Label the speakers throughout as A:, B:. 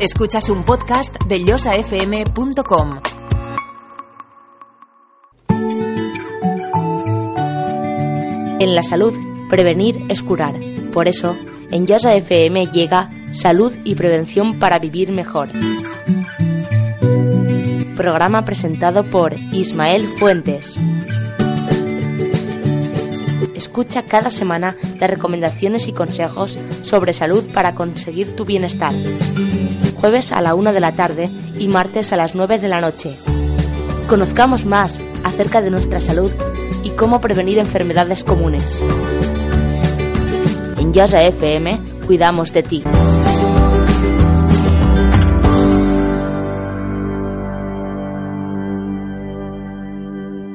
A: Escuchas un podcast de llosafm.com.
B: En la salud, prevenir es curar. Por eso, en Yosa FM llega Salud y Prevención para Vivir Mejor. Programa presentado por Ismael Fuentes. Escucha cada semana las recomendaciones y consejos sobre salud para conseguir tu bienestar. Jueves a la una de la tarde y martes a las 9 de la noche. Conozcamos más acerca de nuestra salud y cómo prevenir enfermedades comunes. En Yosa FM cuidamos de ti.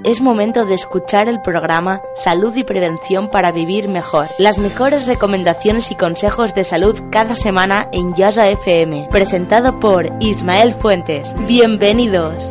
B: Es momento de escuchar el programa Salud y Prevención para Vivir Mejor. Las mejores recomendaciones y consejos de salud cada semana en Yasa FM. Presentado por Ismael Fuentes. Bienvenidos.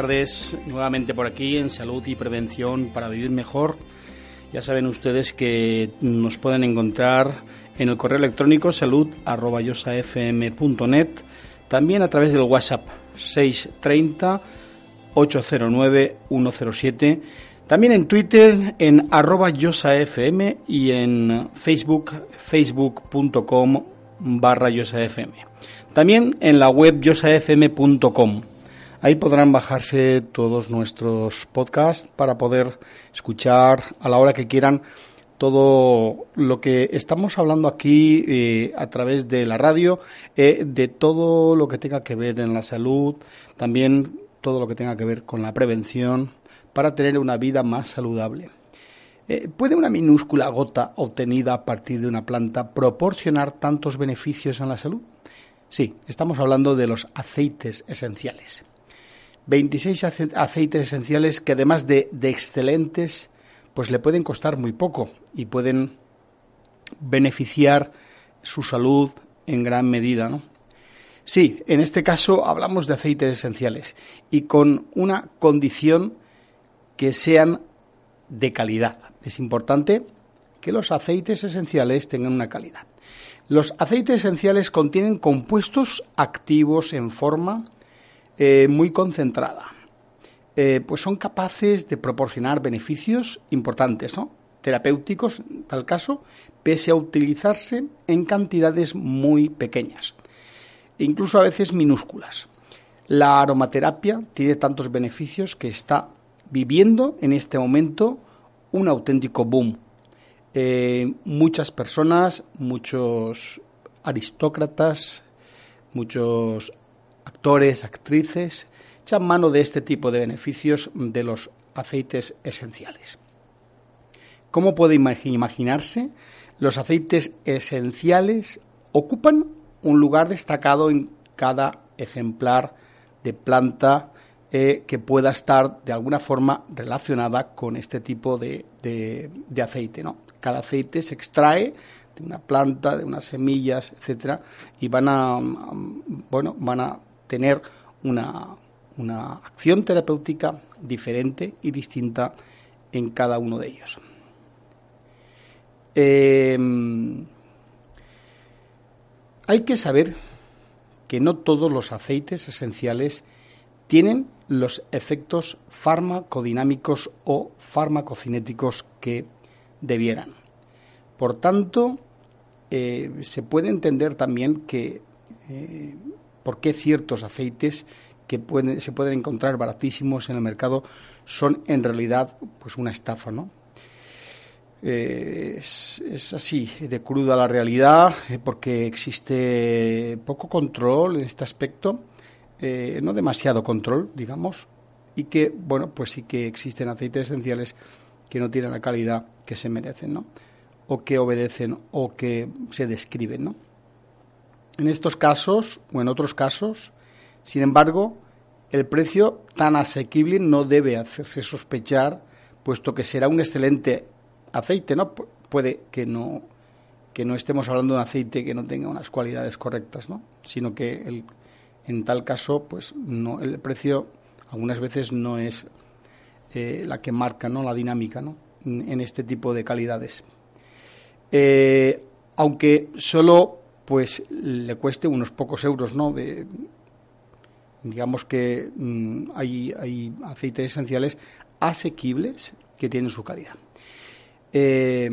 C: Tardes. Nuevamente por aquí en Salud y Prevención para Vivir Mejor. Ya saben ustedes que nos pueden encontrar en el correo electrónico salud.yosafm.net, también a través del WhatsApp 630 809 107, también en Twitter en arroba yosafm y en Facebook facebook.com barra yosafm. También en la web yosafm.com. Ahí podrán bajarse todos nuestros podcasts para poder escuchar a la hora que quieran todo lo que estamos hablando aquí eh, a través de la radio, eh, de todo lo que tenga que ver en la salud, también todo lo que tenga que ver con la prevención, para tener una vida más saludable. Eh, ¿Puede una minúscula gota obtenida a partir de una planta proporcionar tantos beneficios en la salud? Sí, estamos hablando de los aceites esenciales. 26 aceites esenciales que además de, excelentes, pues le pueden costar muy poco y pueden beneficiar su salud en gran medida, ¿no? Sí, en este caso hablamos de aceites esenciales y con una condición que sean de calidad. Es importante que los aceites esenciales tengan una calidad. Los aceites esenciales contienen compuestos activos en forma eh, muy concentrada. Eh, pues son capaces de proporcionar beneficios importantes, ¿no? terapéuticos, en tal caso, pese a utilizarse en cantidades muy pequeñas, incluso a veces minúsculas. La aromaterapia tiene tantos beneficios que está viviendo en este momento un auténtico boom. Eh, muchas personas, muchos aristócratas, muchos actores, actrices, echan mano de este tipo de beneficios de los aceites esenciales. ¿Cómo puede imaginarse? Los aceites esenciales ocupan un lugar destacado en cada ejemplar de planta eh, que pueda estar de alguna forma relacionada con este tipo de, de, de aceite. ¿no? Cada aceite se extrae de una planta, de unas semillas, etcétera, y van a, bueno, van a tener una, una acción terapéutica diferente y distinta en cada uno de ellos. Eh, hay que saber que no todos los aceites esenciales tienen los efectos farmacodinámicos o farmacocinéticos que debieran. Por tanto, eh, se puede entender también que eh, por qué ciertos aceites que pueden, se pueden encontrar baratísimos en el mercado son en realidad pues una estafa, ¿no? Eh, es, así, de cruda la realidad, eh, porque existe poco control en este aspecto, eh, no demasiado control, digamos, y que, bueno, pues sí que existen aceites esenciales que no tienen la calidad que se merecen, ¿no? O que obedecen o que se describen, ¿no? En estos casos o en otros casos, sin embargo, el precio tan asequible no debe hacerse sospechar, puesto que será un excelente aceite, ¿no? puede que no que no estemos hablando de un aceite que no tenga unas cualidades correctas, ¿no? Sino que el, en tal caso, pues no el precio algunas veces no es eh, la que marca, ¿no? La dinámica, ¿no? En, este tipo de calidades. Eh, aunque solo pues le cueste unos pocos euros, ¿no? De, digamos que mm, hay, hay aceites esenciales asequibles que tienen su calidad. Eh,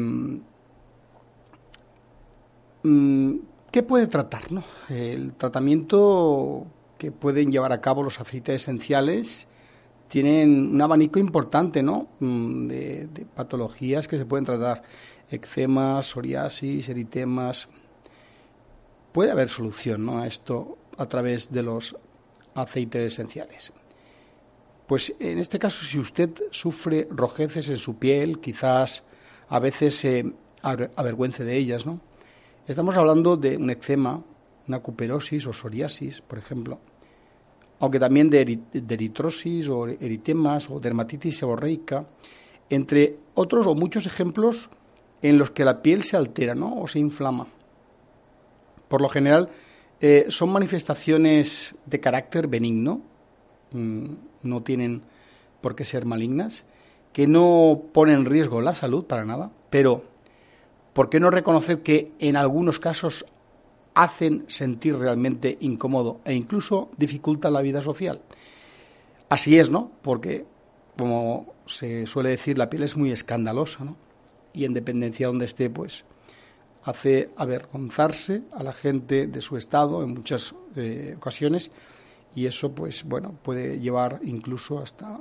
C: ¿Qué puede tratar? No? El tratamiento que pueden llevar a cabo los aceites esenciales tienen un abanico importante ¿no? Mm, de, patologías que se pueden tratar. Eczemas, psoriasis, eritemas. Puede haber solución a esto a través de los aceites esenciales. Pues en este caso, si usted sufre rojeces en su piel, quizás a veces se avergüence de ellas, ¿no? Estamos hablando de un eczema, una cuperosis o psoriasis, por ejemplo, aunque también de, eritrosis o eritemas o dermatitis seborreica, entre otros o muchos ejemplos en los que la piel se altera ¿no? o se inflama. Por lo general, eh, son manifestaciones de carácter benigno, mm, no tienen por qué ser malignas, que no pone en riesgo la salud para nada, pero ¿por qué no reconocer que en algunos casos hacen sentir realmente incómodo e incluso dificultan la vida social? Así es, ¿no? Porque, como se suele decir, la piel es muy escandalosa, ¿no? Y en dependencia de donde esté, pues hace avergonzarse a la gente de su estado en muchas eh, ocasiones y eso, pues bueno, puede llevar incluso hasta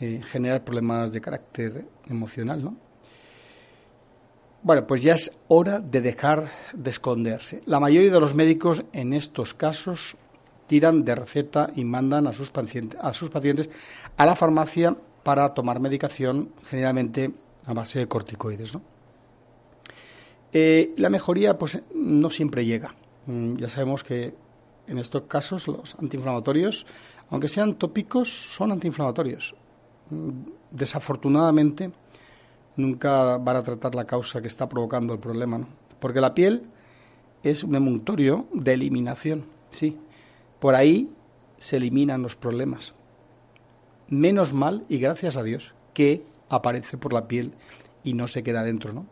C: eh, generar problemas de carácter emocional, ¿no? Bueno, pues ya es hora de dejar de esconderse. La mayoría de los médicos en estos casos tiran de receta y mandan a sus pacientes a, sus pacientes a la farmacia para tomar medicación, generalmente a base de corticoides. ¿no? Eh, la mejoría pues no siempre llega. Mm, ya sabemos que en estos casos los antiinflamatorios, aunque sean tópicos, son antiinflamatorios desafortunadamente nunca van a tratar la causa que está provocando el problema, ¿no? Porque la piel es un emuntorio de eliminación, sí. Por ahí se eliminan los problemas. Menos mal y gracias a Dios que aparece por la piel y no se queda dentro, ¿no?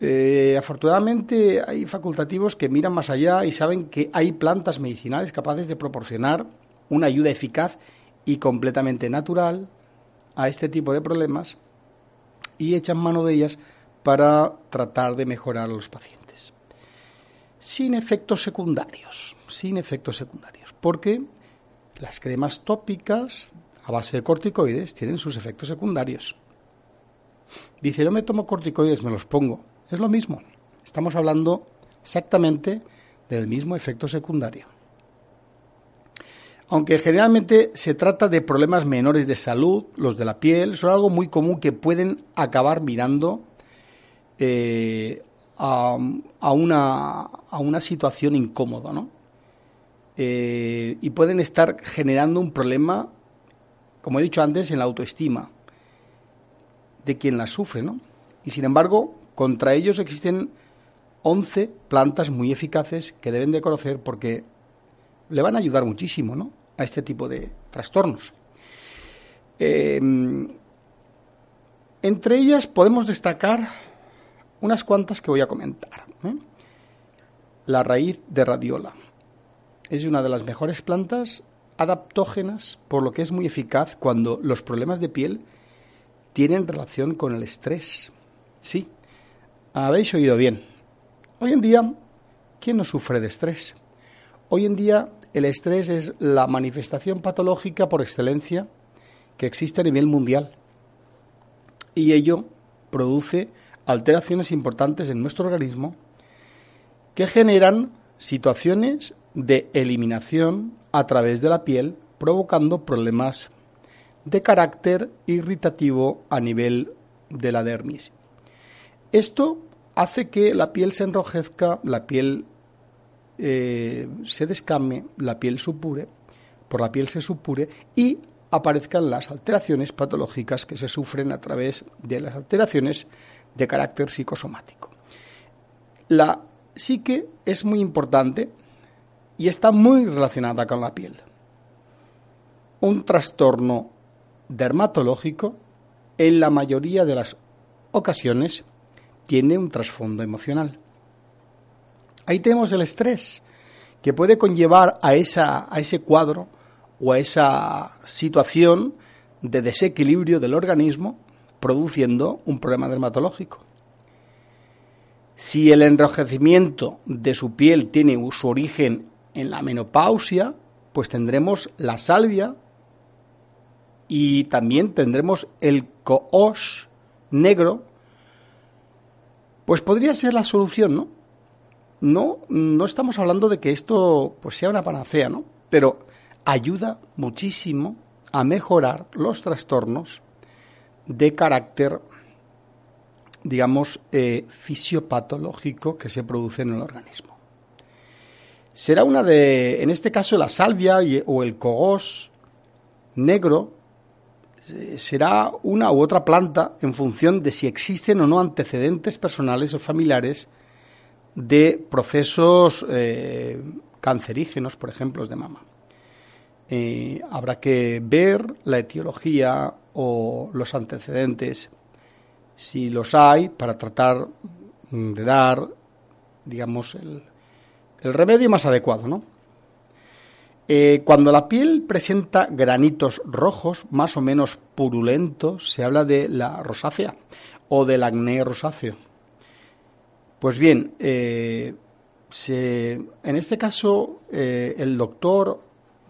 C: Eh, afortunadamente hay facultativos que miran más allá y saben que hay plantas medicinales capaces de proporcionar una ayuda eficaz y completamente natural a este tipo de problemas y echan mano de ellas para tratar de mejorar a los pacientes. Sin efectos secundarios, sin efectos secundarios, porque las cremas tópicas a base de corticoides tienen sus efectos secundarios. Dice, no me tomo corticoides, me los pongo. Es lo mismo. Estamos hablando exactamente del mismo efecto secundario aunque generalmente se trata de problemas menores de salud, los de la piel, son algo muy común que pueden acabar mirando eh, a, una, situación incómoda, ¿no? Eh, y pueden estar generando un problema, como he dicho antes, en la autoestima de quien la sufre, ¿no? Y sin embargo, contra ellos existen 11 plantas muy eficaces que deben de conocer porque le van a ayudar muchísimo, ¿no? a este tipo de trastornos. Eh, entre ellas podemos destacar unas cuantas que voy a comentar. ¿eh? La raíz de radiola es una de las mejores plantas adaptógenas, por lo que es muy eficaz cuando los problemas de piel tienen relación con el estrés. Sí, habéis oído bien. Hoy en día, ¿quién no sufre de estrés? hoy en día el estrés es la manifestación patológica por excelencia que existe a nivel mundial. Y ello produce alteraciones importantes en nuestro organismo que generan situaciones de eliminación a través de la piel, provocando problemas de carácter irritativo a nivel de la dermis. Esto hace que la piel se enrojezca, la piel eh, se descame, la piel supure, por la piel se supure y aparezcan las alteraciones patológicas que se sufren a través de las alteraciones de carácter psicosomático. La psique es muy importante y está muy relacionada con la piel. Un trastorno dermatológico, en la mayoría de las ocasiones, tiene un trasfondo emocional. Ahí tenemos el estrés, que puede conllevar a, esa, a ese cuadro o a esa situación de desequilibrio del organismo, produciendo un problema dermatológico. Si el enrojecimiento de su piel tiene su origen en la menopausia, pues tendremos la salvia y también tendremos el coos negro, pues podría ser la solución, ¿no? No, no estamos hablando de que esto pues sea una panacea, ¿no? Pero ayuda muchísimo a mejorar los trastornos de carácter, digamos, eh, fisiopatológico que se produce en el organismo. Será una de, en este caso, la salvia o el cogos negro, será una u otra planta en función de si existen o no antecedentes personales o familiares de procesos eh, cancerígenos, por ejemplo, de mama. Eh, habrá que ver la etiología o los antecedentes, si los hay, para tratar de dar, digamos, el, el remedio más adecuado, ¿no? Eh, cuando la piel presenta granitos rojos, más o menos purulentos, se habla de la rosácea o del acné rosáceo. Pues bien, eh, en este caso, eh, el doctor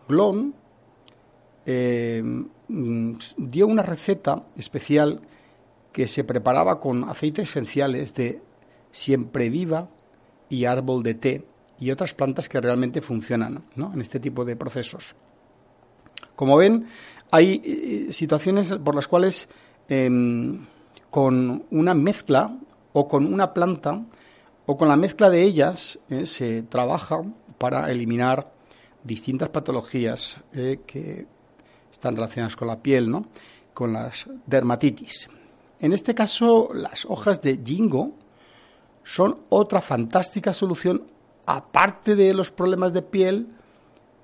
C: Glon dio una receta especial que se preparaba con aceites esenciales de siempre viva y árbol de té y otras plantas que realmente funcionan en este tipo de procesos. Como ven, hay eh, situaciones por las cuales em, con una mezcla o con una planta o con la mezcla de ellas eh, se trabaja para eliminar distintas patologías eh, que están relacionadas con la piel, ¿no? con las dermatitis. En este caso, las hojas de jingo son otra fantástica solución aparte de los problemas de piel,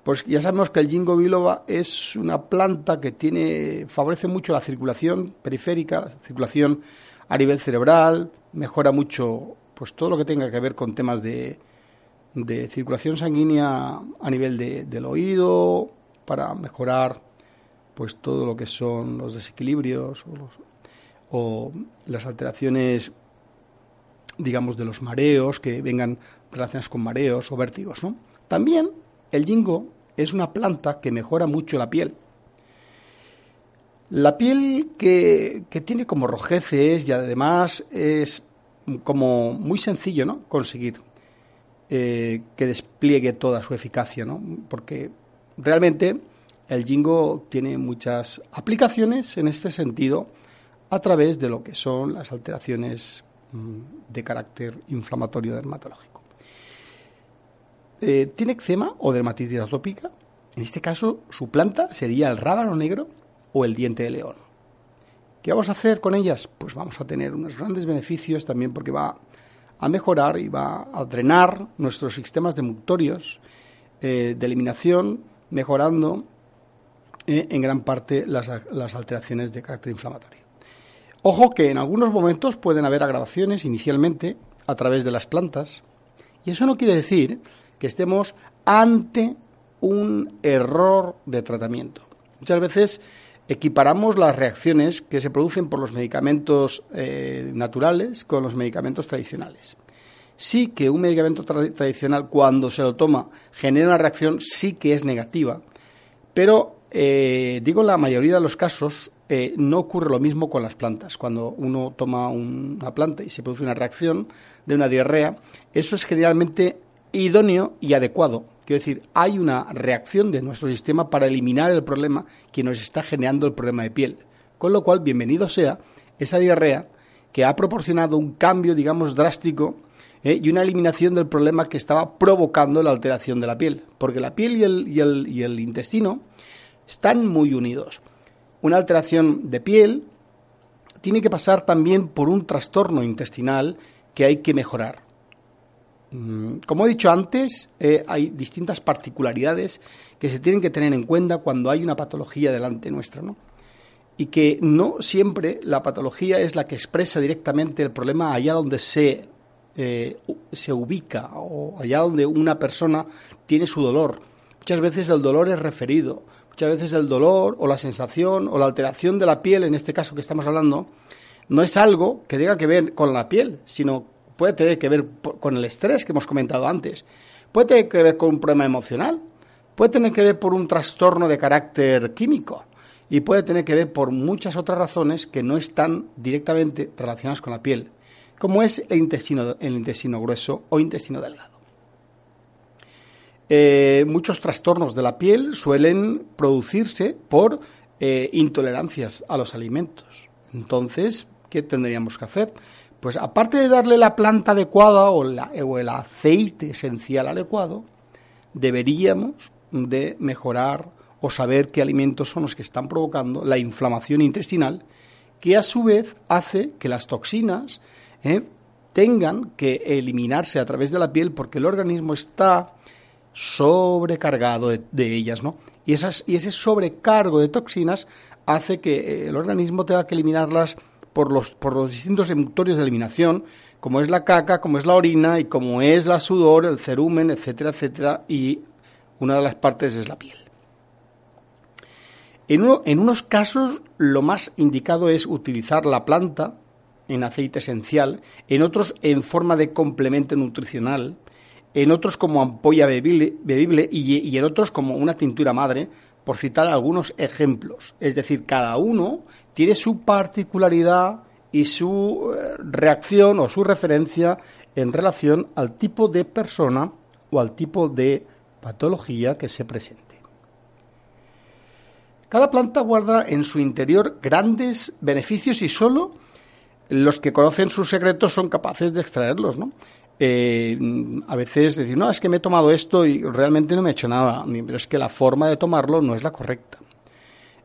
C: pues ya sabemos que el ginkgo biloba es una planta que favorece mucho la circulación periférica, la circulación a nivel cerebral, mejora mucho pues todo lo que tenga que ver con temas de, de circulación sanguínea a nivel del oído, para mejorar pues todo lo que son los desequilibrios o, o las alteraciones digamos de los mareos que vengan relacionadas con mareos o vértigos. También el jingo es una planta que mejora mucho la piel. La piel que, tiene como rojeces y además es como muy sencillo ¿no? conseguir eh, que despliegue toda su eficacia, ¿no? porque realmente el jingo tiene muchas aplicaciones en este sentido a través de lo que son las alteraciones mm, de carácter inflamatorio dermatológico. Eh, tiene eczema o dermatitis atópica, en este caso su planta sería el rábano negro o el diente de león. ¿Qué vamos a hacer con ellas? Pues vamos a tener unos grandes beneficios también porque va a mejorar y va a drenar nuestros sistemas demuctorios eh, de eliminación, mejorando eh, en gran parte las, las alteraciones de carácter inflamatorio. Ojo que en algunos momentos pueden haber agravaciones inicialmente a través de las plantas, y eso no quiere decir que estemos ante un error de tratamiento. Muchas veces equiparamos las reacciones que se producen por los medicamentos eh, naturales con los medicamentos tradicionales. sí que un medicamento tradicional, cuando se lo toma, genera una reacción, sí que es negativa, pero eh, digo, la mayoría de los casos eh, no ocurre lo mismo con las plantas. Cuando uno toma una planta y se produce una reacción de una diarrea, eso es generalmente idóneo y adecuado. Quiero decir, hay una reacción de nuestro sistema para eliminar el problema que nos está generando el problema de piel. Con lo cual, bienvenido sea esa diarrea que ha proporcionado un cambio, digamos, drástico eh, y una eliminación del problema que estaba provocando la alteración de la piel. Porque la piel y el, y el, y el intestino están muy unidos. Una alteración de piel tiene que pasar también por un trastorno intestinal que hay que mejorar. Mm, como he dicho antes, eh, hay distintas particularidades que se tienen que tener en cuenta cuando hay una patología delante nuestra, ¿no? Y que no siempre la patología es la que expresa directamente el problema allá donde se, eh, se ubica o allá donde una persona tiene su dolor. Muchas veces el dolor es referido Muchas veces el dolor o la sensación o la alteración de la piel, en este caso que estamos hablando, no es algo que tenga que ver con la piel, sino puede tener que ver con el estrés que hemos comentado antes, puede tener que ver con un problema emocional, puede tener que ver por un trastorno de carácter químico y puede tener que ver por muchas otras razones que no están directamente relacionadas con la piel, como es el intestino, el intestino grueso o intestino delgado. Eh, muchos trastornos de la piel suelen producirse por eh, intolerancias a los alimentos. Entonces, ¿qué tendríamos que hacer? Pues aparte de darle la planta adecuada o, o el aceite esencial adecuado, deberíamos de mejorar o saber qué alimentos son los que están provocando la inflamación intestinal, que a su vez hace que las toxinas eh, tengan que eliminarse a través de la piel porque el organismo está sobrecargado de, ellas, ¿no? Y, esas, y ese sobrecargo de toxinas hace que eh, el organismo tenga que eliminarlas por los, distintos emutorios de eliminación, como es la caca, como es la orina y como es la sudor, el cerumen, etcétera, etcétera, y una de las partes es la piel. En, en unos casos lo más indicado es utilizar la planta en aceite esencial, en otros en forma de complemento nutricional, en otros como ampolla bebible, y, en otros como una tintura madre, por citar algunos ejemplos. Es decir, cada uno tiene su particularidad y su eh, reacción o su referencia en relación al tipo de persona o al tipo de patología que se presente. Cada planta guarda en su interior grandes beneficios y solo los que conocen sus secretos son capaces de extraerlos, ¿no? Eh, a veces decir, no, es que me he tomado esto y realmente no me he hecho nada, pero es que la forma de tomarlo no es la correcta.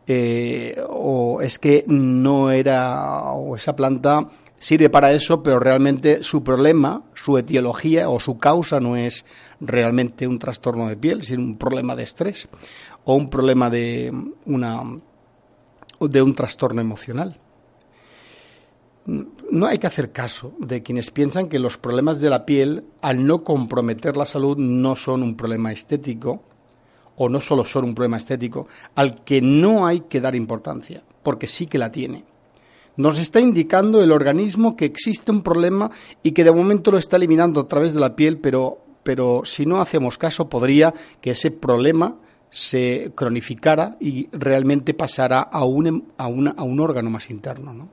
C: Eh, o es que no era, o esa planta sirve para eso, pero realmente su problema, su etiología o su causa no es realmente un trastorno de piel, sino un problema de estrés o un problema de una de un trastorno emocional. No hay que hacer caso de quienes piensan que los problemas de la piel, al no comprometer la salud, no son un problema estético, o no solo son un problema estético, al que no hay que dar importancia, porque sí que la tiene. Nos está indicando el organismo que existe un problema y que de momento lo está eliminando a través de la piel, pero, pero si no hacemos caso, podría que ese problema se cronificara y realmente pasara a un, a, a un órgano más interno. ¿no?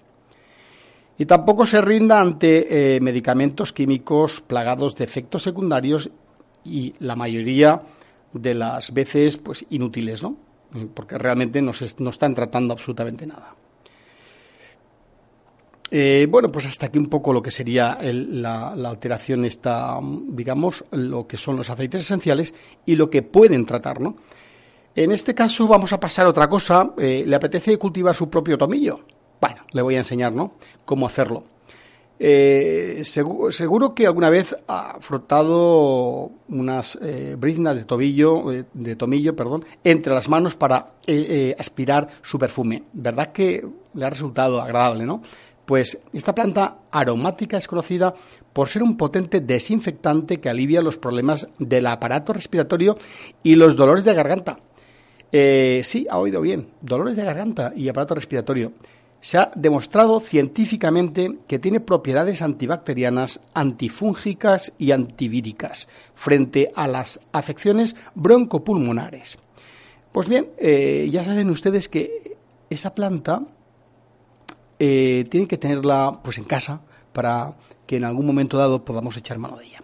C: Y tampoco se rinda ante eh, medicamentos químicos plagados de efectos secundarios y la mayoría de las veces pues inútiles, ¿no? Porque realmente no, no están tratando absolutamente nada. Eh, bueno, pues hasta aquí un poco lo que sería la, alteración esta, digamos, lo que son los aceites esenciales y lo que pueden tratar, ¿no? En este caso vamos a pasar a otra cosa. Eh, ¿Le apetece cultivar su propio tomillo? Bueno, le voy a enseñar, ¿no? Cómo hacerlo. Eh, seguro, que alguna vez ha frotado unas eh, briznas de tobillo, eh, de tomillo, perdón, entre las manos para aspirar su perfume. ¿Verdad que le ha resultado agradable, no? Pues esta planta aromática es conocida por ser un potente desinfectante que alivia los problemas del aparato respiratorio y los dolores de garganta. sí, ha oído bien, dolores de garganta y aparato respiratorio. Se ha demostrado científicamente que tiene propiedades antibacterianas, antifúngicas y antivíricas frente a las afecciones broncopulmonares. Pues bien, eh, ya saben ustedes que esa planta eh, tienen que tenerla pues en casa para que en algún momento dado podamos echar mano de ella.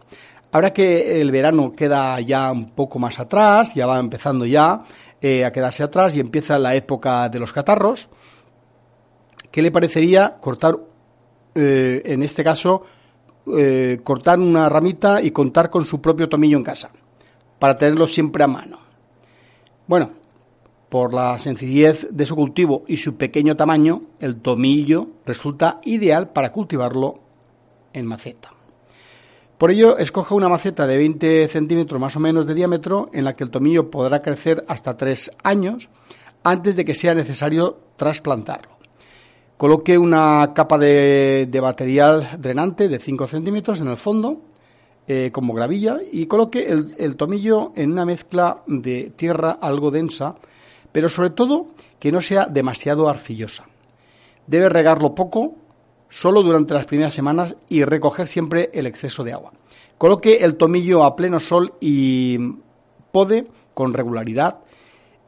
C: Ahora que el verano queda ya un poco más atrás, ya va empezando ya eh, a quedarse atrás y empieza la época de los catarros, ¿qué le parecería cortar, eh, en este caso, eh, cortar una ramita y contar con su propio tomillo en casa, para tenerlo siempre a mano? Bueno, por la sencillez de su cultivo y su pequeño tamaño, el tomillo resulta ideal para cultivarlo en maceta. Por ello, escoja una maceta de 20 centímetros más o menos de diámetro en la que el tomillo podrá crecer hasta tres años antes de que sea necesario trasplantarlo. Coloque una capa de, material drenante de 5 centímetros en el fondo, eh, como gravilla, y coloque el, tomillo en una mezcla de tierra algo densa, pero sobre todo que no sea demasiado arcillosa. Debe regarlo poco, solo durante las primeras semanas y recoger siempre el exceso de agua. Coloque el tomillo a pleno sol y pode con regularidad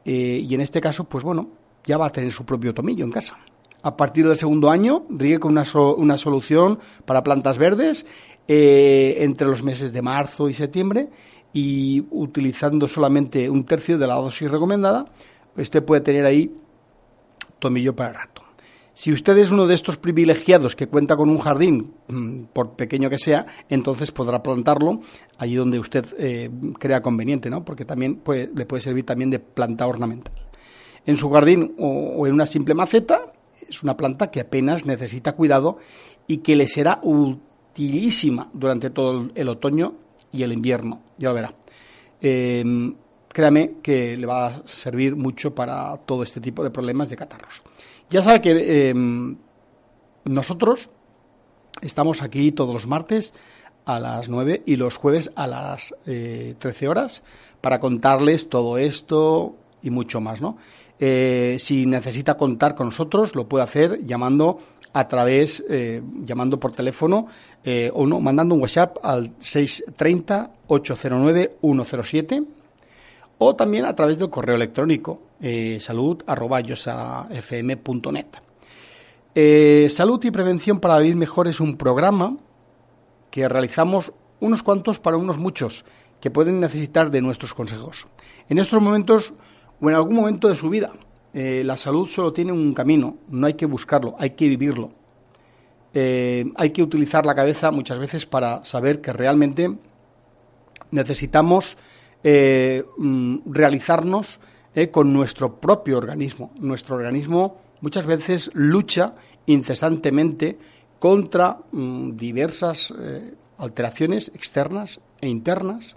C: eh, y en este caso, pues bueno, ya va a tener su propio tomillo en casa. A partir del segundo año, riegue con una, solución para plantas verdes eh, entre los meses de marzo y septiembre y utilizando solamente un tercio de la dosis recomendada, usted puede tener ahí tomillo para rato. Si usted es uno de estos privilegiados que cuenta con un jardín, mm, por pequeño que sea, entonces podrá plantarlo allí donde usted eh, crea conveniente, ¿no? Porque también le puede servir también de planta ornamental. En su jardín o, en una simple maceta, es una planta que apenas necesita cuidado y que le será utilísima durante todo el otoño y el invierno. Ya lo verá. Em, créame que le va a servir mucho para todo este tipo de problemas de catarros. Ya sabe que em, nosotros estamos aquí todos los martes a las 9 y los jueves a las 13 eh, horas para contarles todo esto y mucho más, ¿no? Eh, si necesita contar con nosotros, lo puede hacer llamando a través, eh, llamando por teléfono o no, mandando un WhatsApp al 630 809 107 o también a través del correo electrónico eh, salud eh, salud y prevención para vivir mejor es un programa que realizamos unos cuantos para unos muchos que pueden necesitar de nuestros consejos. En estos momentos o en algún momento de su vida, eh, la salud solo tiene un camino, no hay que buscarlo, hay que vivirlo. Eh, hay que utilizar la cabeza muchas veces para saber que realmente necesitamos mm, realizarnos eh, con nuestro propio organismo. Nuestro organismo muchas veces lucha incesantemente contra mm, diversas eh, alteraciones externas e internas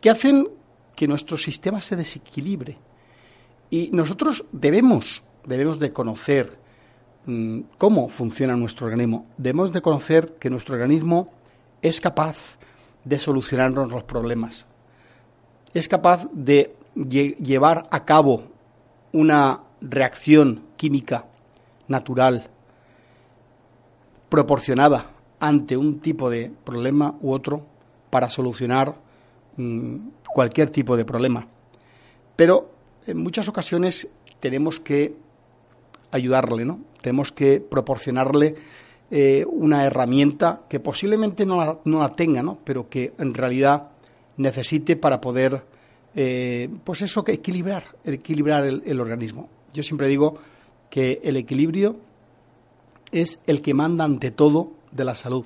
C: que hacen que nuestro sistema se desequilibre. Y nosotros debemos, debemos de conocer mm, cómo funciona nuestro organismo. Debemos de conocer que nuestro organismo es capaz de solucionarnos los problemas. Es capaz de llevar a cabo una reacción química natural proporcionada ante un tipo de problema u otro para solucionar mm, cualquier tipo de problema. Pero en muchas ocasiones tenemos que ayudarle, ¿no? Tenemos que proporcionarle eh, una herramienta que posiblemente no la, no la tenga, ¿no? Pero que en realidad necesite para poder eh, pues eso que equilibrar, equilibrar el, organismo. Yo siempre digo que el equilibrio es el que manda ante todo de la salud.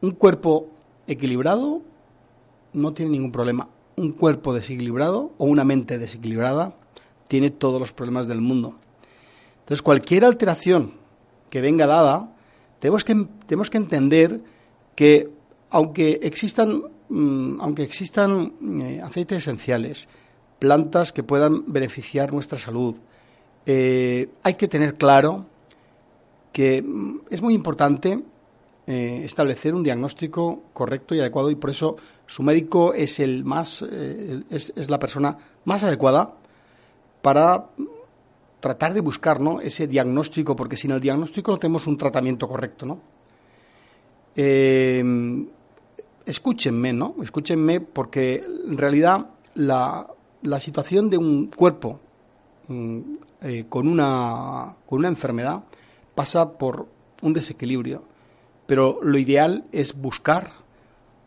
C: Un cuerpo equilibrado no tiene ningún problema. Un cuerpo desequilibrado o una mente desequilibrada tiene todos los problemas del mundo. Entonces, cualquier alteración que venga dada, tenemos que, tenemos que entender que, aunque existan Mm, aunque existan eh, aceites esenciales, plantas que puedan beneficiar nuestra salud, eh, hay que tener claro que mm, es muy importante eh, establecer un diagnóstico correcto y adecuado y por eso su médico es el más es, la persona más adecuada para tratar de buscar ¿no? ese diagnóstico, porque sin el diagnóstico no tenemos un tratamiento correcto, ¿no? Eh, escúchenme, ¿no? Escúchenme porque en realidad la, la situación de un cuerpo mm, eh, con, una, con una enfermedad pasa por un desequilibrio, pero lo ideal es buscar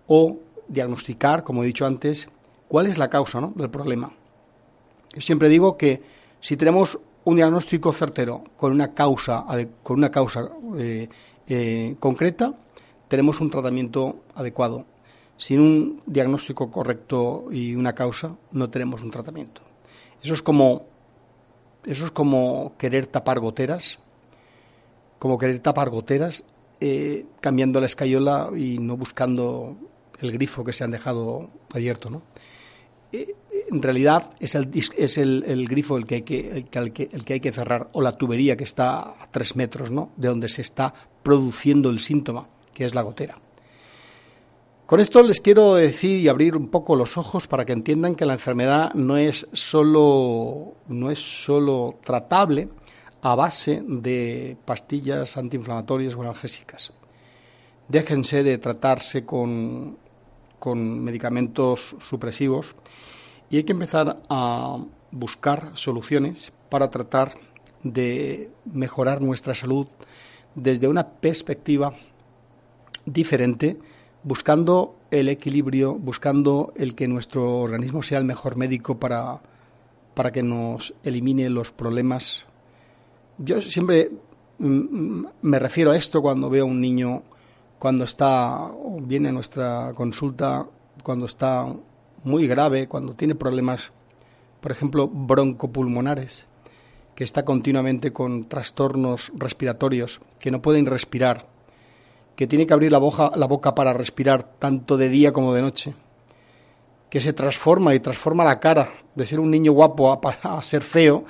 C: o diagnosticar, como he dicho antes, cuál es la causa ¿no? del problema. Yo siempre digo que si tenemos un diagnóstico certero con una causa, con una causa eh, eh, concreta, tenemos un tratamiento adecuado. Sin un diagnóstico correcto y una causa, no tenemos un tratamiento. Eso es como, eso es como querer tapar goteras, como querer tapar goteras, eh, cambiando la escayola y no buscando el grifo que se han dejado abierto, ¿no? Eh, en realidad es el, es el, grifo el que, hay que, el, que, el que hay que cerrar o la tubería que está a tres metros ¿no? de donde se está produciendo el síntoma que es la gotera. Con esto les quiero decir y abrir un poco los ojos para que entiendan que la enfermedad no es solo, no es solo tratable a base de pastillas antiinflamatorias o analgésicas. Déjense de tratarse con, con medicamentos supresivos y hay que empezar a buscar soluciones para tratar de mejorar nuestra salud desde una perspectiva diferente, buscando el equilibrio, buscando el que nuestro organismo sea el mejor médico para, para que nos elimine los problemas. Yo siempre mm, mm, me refiero a esto cuando veo a un niño cuando está viene a nuestra consulta cuando está muy grave, cuando tiene problemas, por ejemplo, broncopulmonares, que está continuamente con trastornos respiratorios, que no pueden respirar, que tiene que abrir la boca, la boca para respirar tanto de día como de noche, que se transforma y transforma la cara de ser un niño guapo a, ser feo,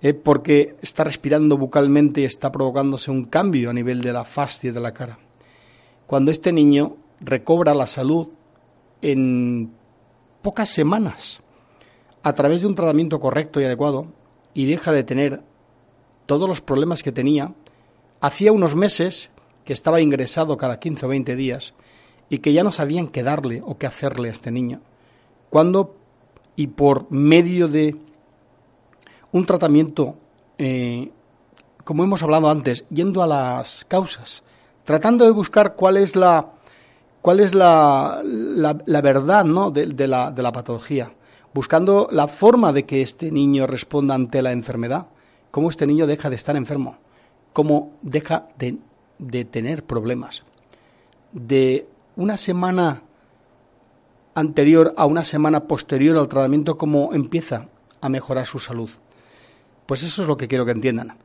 C: eh, porque está respirando bucalmente y está provocándose un cambio a nivel de la fascia de la cara. Cuando este niño recobra la salud en pocas semanas, a través de un tratamiento correcto y adecuado, y deja de tener todos los problemas que tenía, hacía unos meses que estaba ingresado cada 15 o 20 días y que ya no sabían qué darle o qué hacerle a este niño. Cuando, y por medio de un tratamiento, eh, como hemos hablado antes, yendo a las causas, tratando de buscar cuál es la, cuál es la, la, verdad ¿no? de, la, de la patología, buscando la forma de que este niño responda ante la enfermedad, cómo este niño deja de estar enfermo, cómo deja de de tener problemas. De una semana anterior a una semana posterior al tratamiento, cómo empieza a mejorar su salud. Pues eso es lo que quiero que entiendan.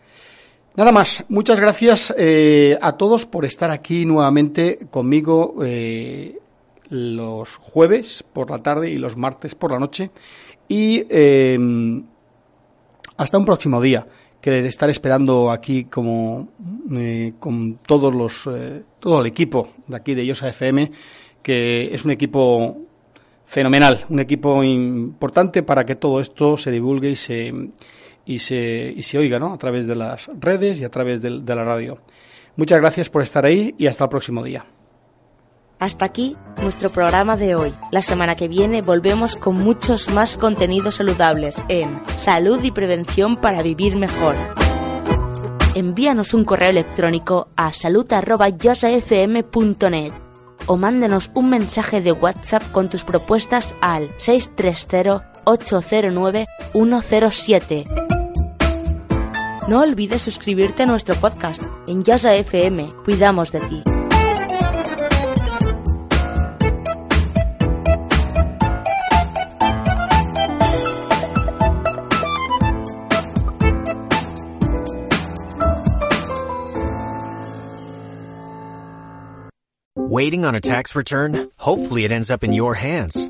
C: Nada más, muchas gracias eh, a todos por estar aquí nuevamente conmigo eh, los jueves por la tarde y los martes por la noche. Y eh, hasta un próximo día que estar esperando aquí como eh, con todos los eh, todo el equipo de aquí de Yosa FM que es un equipo fenomenal un equipo importante para que todo esto se divulgue y se y se, y se oiga ¿no? a través de las redes y a través de la radio muchas gracias por estar ahí y hasta el próximo día
B: hasta aquí nuestro programa de hoy. La semana que viene volvemos con muchos más contenidos saludables en Salud y Prevención para Vivir Mejor. Envíanos un correo electrónico a salud.yosafm.net o mándenos un mensaje de WhatsApp con tus propuestas al 630-809-107. No olvides suscribirte a nuestro podcast en Yosa FM. Cuidamos de ti.
D: Waiting on a tax return? Hopefully it ends up in your hands.